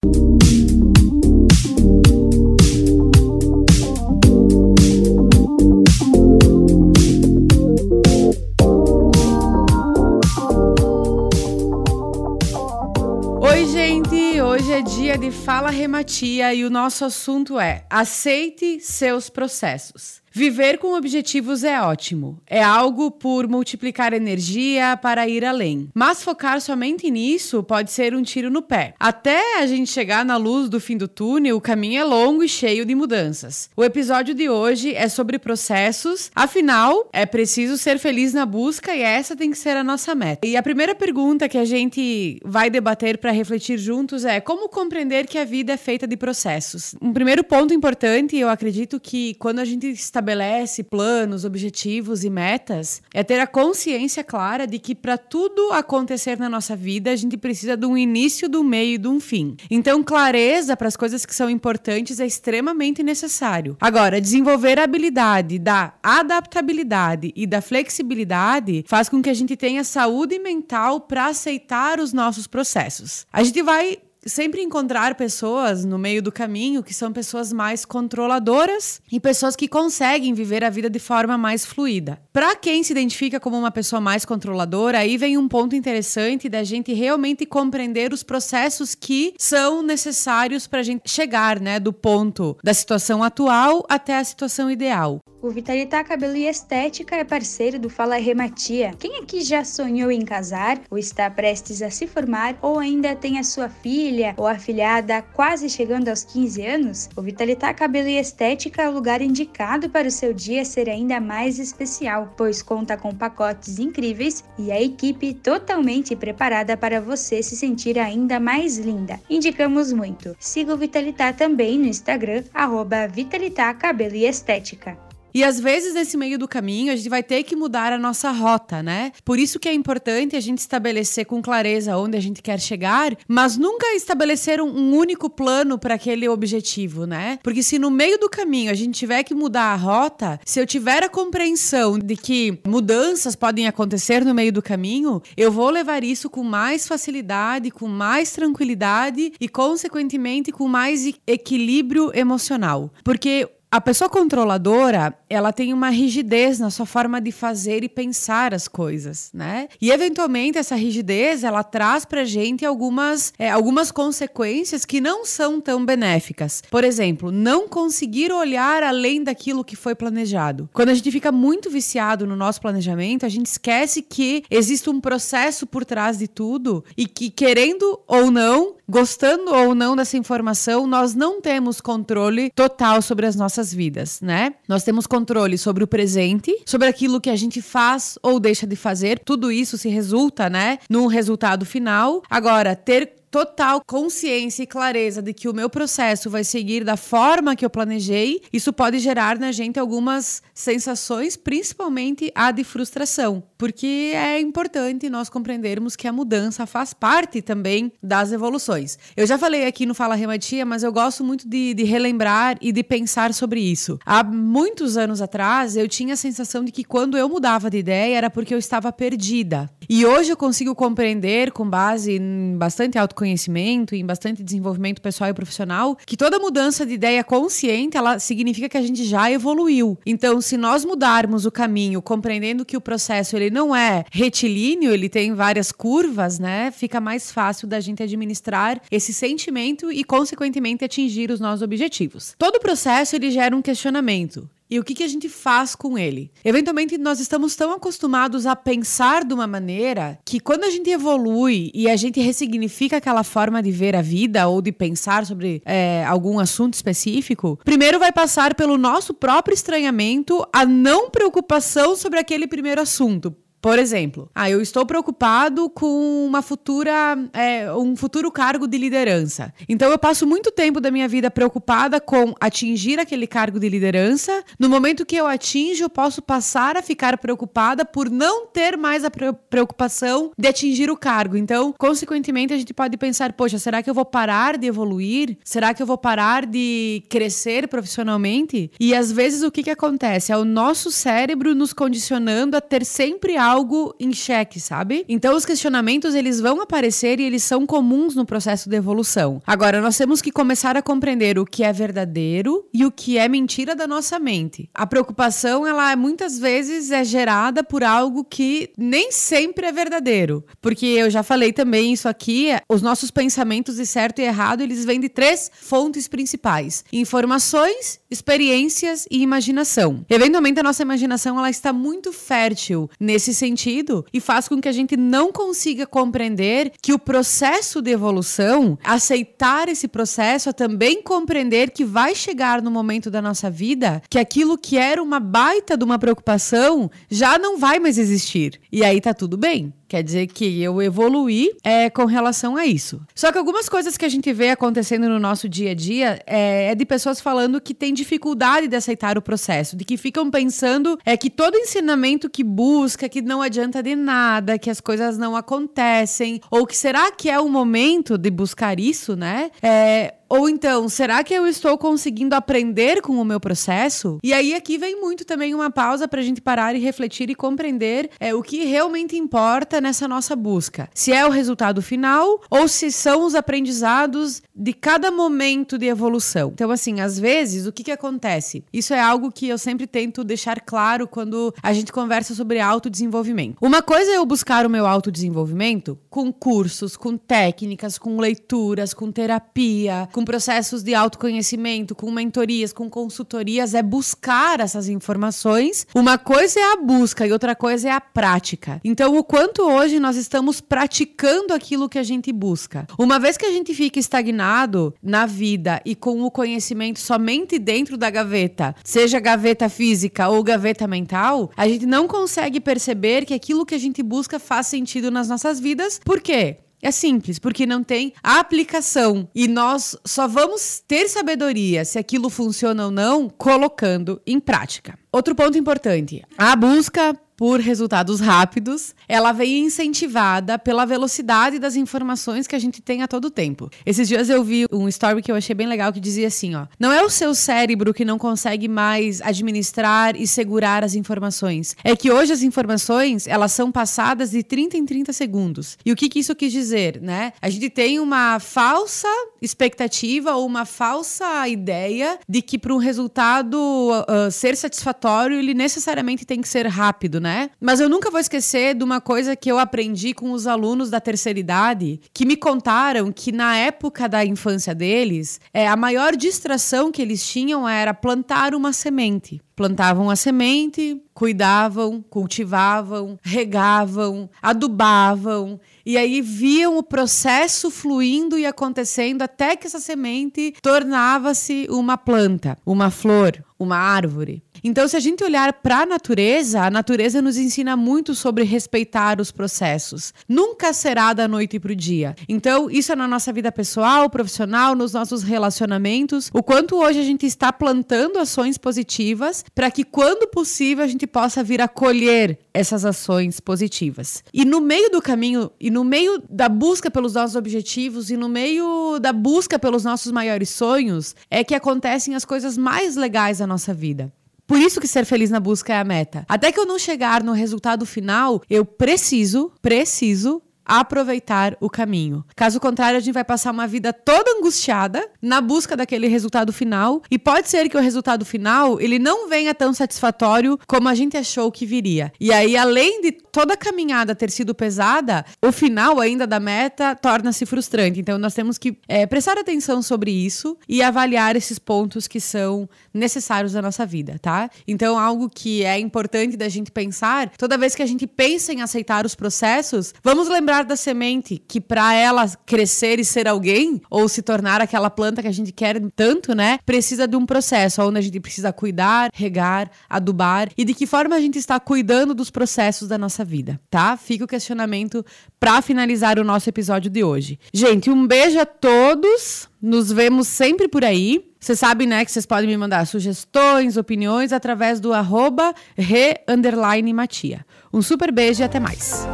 Oi, gente! Hoje é dia de Fala Rematia e o nosso assunto é Aceite seus processos. Viver com objetivos é ótimo. É algo por multiplicar energia para ir além. Mas focar somente nisso pode ser um tiro no pé. Até a gente chegar na luz do fim do túnel, o caminho é longo e cheio de mudanças. O episódio de hoje é sobre processos. Afinal, é preciso ser feliz na busca e essa tem que ser a nossa meta. E a primeira pergunta que a gente vai debater para refletir juntos é como compreender que a vida é feita de processos. Um primeiro ponto importante, eu acredito que quando a gente estabelece planos, objetivos e metas é ter a consciência clara de que para tudo acontecer na nossa vida, a gente precisa de um início, do meio e de um fim. Então, clareza para as coisas que são importantes é extremamente necessário. Agora, desenvolver a habilidade da adaptabilidade e da flexibilidade faz com que a gente tenha saúde mental para aceitar os nossos processos. A gente vai sempre encontrar pessoas no meio do caminho que são pessoas mais controladoras e pessoas que conseguem viver a vida de forma mais fluida. Para quem se identifica como uma pessoa mais controladora, aí vem um ponto interessante da gente realmente compreender os processos que são necessários para a gente chegar, né, do ponto da situação atual até a situação ideal. O Vitalitá Cabelo e Estética é parceiro do Fala Rematia. Quem aqui já sonhou em casar, ou está prestes a se formar, ou ainda tem a sua filha ou afilhada quase chegando aos 15 anos? O Vitalitá Cabelo e Estética é o lugar indicado para o seu dia ser ainda mais especial, pois conta com pacotes incríveis e a equipe totalmente preparada para você se sentir ainda mais linda. Indicamos muito. Siga o Vitalitá também no Instagram, arroba Vitalitá Cabelo e Estética. E às vezes, nesse meio do caminho, a gente vai ter que mudar a nossa rota, né? Por isso que é importante a gente estabelecer com clareza onde a gente quer chegar, mas nunca estabelecer um, único plano para aquele objetivo, né? Porque se no meio do caminho a gente tiver que mudar a rota, se eu tiver a compreensão de que mudanças podem acontecer no meio do caminho, eu vou levar isso com mais facilidade, com mais tranquilidade e, consequentemente, com mais equilíbrio emocional. Porque a pessoa controladora, ela tem uma rigidez na sua forma de fazer e pensar as coisas, né? E eventualmente essa rigidez, ela traz pra gente algumas, é, algumas consequências que não são tão benéficas. Por exemplo, não conseguir olhar além daquilo que foi planejado. Quando a gente fica muito viciado no nosso planejamento, a gente esquece que existe um processo por trás de tudo e que querendo ou não, gostando ou não dessa informação, nós não temos controle total sobre as nossas nossas vidas, né? Nós temos controle sobre o presente, sobre aquilo que a gente faz ou deixa de fazer. Tudo isso se resulta, né, num resultado final. Agora, ter total consciência e clareza de que o meu processo vai seguir da forma que eu planejei, isso pode gerar na gente algumas sensações, principalmente a de frustração, porque é importante nós compreendermos que a mudança faz parte também das evoluções. Eu já falei aqui no Fala Rematia, mas eu gosto muito de, de relembrar e de pensar sobre isso. Há muitos anos atrás, eu tinha a sensação de que quando eu mudava de ideia era porque eu estava perdida. E hoje eu consigo compreender, com base em bastante autoconhecimento, e em bastante desenvolvimento pessoal e profissional, que toda mudança de ideia consciente, ela significa que a gente já evoluiu. Então, se nós mudarmos o caminho, compreendendo que o processo ele não é retilíneo, ele tem várias curvas, né? Fica mais fácil da gente administrar esse sentimento e consequentemente atingir os nossos objetivos. Todo processo ele gera um questionamento e o que, que a gente faz com ele. Eventualmente, nós estamos tão acostumados a pensar de uma maneira que quando a gente evolui e a gente ressignifica aquela forma de ver a vida ou de pensar sobre é, algum assunto específico, primeiro vai passar pelo nosso próprio estranhamento a não preocupação sobre aquele primeiro assunto. Por exemplo, ah, eu estou preocupado com uma futura, é, um futuro cargo de liderança. Então eu passo muito tempo da minha vida preocupada com atingir aquele cargo de liderança. No momento que eu atinjo, eu posso passar a ficar preocupada por não ter mais a preocupação de atingir o cargo. Então, consequentemente, a gente pode pensar: poxa, será que eu vou parar de evoluir? Será que eu vou parar de crescer profissionalmente? E às vezes o que, que acontece? É o nosso cérebro nos condicionando a ter sempre algo em xeque, sabe? Então os questionamentos eles vão aparecer e eles são comuns no processo de evolução. Agora nós temos que começar a compreender o que é verdadeiro e o que é mentira da nossa mente. A preocupação ela muitas vezes é gerada por algo que nem sempre é verdadeiro, porque eu já falei também isso aqui, os nossos pensamentos de certo e errado, eles vêm de três fontes principais: informações, experiências e imaginação. Eventualmente a nossa imaginação ela está muito fértil nesse sentido e faz com que a gente não consiga compreender que o processo de evolução, aceitar esse processo, é também compreender que vai chegar no momento da nossa vida que aquilo que era uma baita de uma preocupação já não vai mais existir. E aí tá tudo bem. Quer dizer que eu evoluí é, com relação a isso. Só que algumas coisas que a gente vê acontecendo no nosso dia a dia é, é, de pessoas falando que têm dificuldade de aceitar o processo, de que ficam pensando é que todo ensinamento que busca, que não adianta de nada, que as coisas não acontecem, ou que será que é o momento de buscar isso, né? É, ou então, será que eu estou conseguindo aprender com o meu processo? E aí aqui vem muito também uma pausa para a gente parar e refletir e compreender é, o que realmente importa nessa nossa busca. Se é o resultado final ou se são os aprendizados de cada momento de evolução. Então, assim, às vezes, o que, que acontece? Isso é algo que eu sempre tento deixar claro quando a gente conversa sobre autodesenvolvimento. Uma coisa é eu buscar o meu autodesenvolvimento com cursos, com técnicas, com leituras, com terapia, com processos de autoconhecimento, com mentorias, com consultorias, é buscar essas informações. Uma coisa é a busca e outra coisa é a prática. Então, o quanto hoje nós estamos praticando aquilo que a gente busca. Uma vez que a gente fica estagnado na vida e com o conhecimento somente dentro da gaveta, seja gaveta física ou gaveta mental, a gente não consegue perceber que aquilo que a gente busca faz sentido nas nossas vidas. Por quê? É simples, porque não tem aplicação. E nós só vamos ter sabedoria se aquilo funciona ou não colocando em prática. Outro ponto importante: a busca por resultados rápidos, ela vem incentivada pela velocidade das informações que a gente tem a todo tempo. Esses dias eu vi um story que eu achei bem legal que dizia assim, ó: "Não é o seu cérebro que não consegue mais administrar e segurar as informações. É que hoje as informações, elas são passadas de 30 em 30 segundos". E o que que isso quis dizer, né? A gente tem uma falsa expectativa ou uma falsa ideia de que para um resultado uh, ser satisfatório, ele necessariamente tem que ser rápido, né? Né? Mas eu nunca vou esquecer de uma coisa que eu aprendi com os alunos da terceira idade, que me contaram que na época da infância deles, é, a maior distração que eles tinham era plantar uma semente. Plantavam a semente, cuidavam, cultivavam, regavam, adubavam e aí viam o processo fluindo e acontecendo até que essa semente tornava-se uma planta, uma flor, uma árvore. Então, se a gente olhar para a natureza, a natureza nos ensina muito sobre respeitar os processos. Nunca será da noite para o dia. Então, isso é na nossa vida pessoal, profissional, nos nossos relacionamentos. O quanto hoje a gente está plantando ações positivas para que, quando possível, a gente possa vir a colher essas ações positivas. E no meio do caminho, e no meio da busca pelos nossos objetivos, e no meio da busca pelos nossos maiores sonhos, é que acontecem as coisas mais legais da nossa vida. Por isso que ser feliz na busca é a meta. Até que eu não chegar no resultado final, eu preciso, preciso aproveitar o caminho. Caso contrário, a gente vai passar uma vida toda angustiada na busca daquele resultado final e pode ser que o resultado final ele não venha tão satisfatório como a gente achou que viria. E aí, além de toda a caminhada ter sido pesada, o final ainda da meta torna-se frustrante. Então, nós temos que é, prestar atenção sobre isso e avaliar esses pontos que são necessários na nossa vida, tá? Então, algo que é importante da gente pensar, toda vez que a gente pensa em aceitar os processos, vamos lembrar da semente que para ela crescer e ser alguém ou se tornar aquela planta que a gente quer tanto, né, precisa de um processo onde a gente precisa cuidar, regar, adubar e de que forma a gente está cuidando dos processos da nossa vida, tá? Fica o questionamento para finalizar o nosso episódio de hoje. Gente, um beijo a todos. Nos vemos sempre por aí. Você sabe, né, que vocês podem me mandar sugestões, opiniões através do arroba re, matia. Um super beijo e até mais.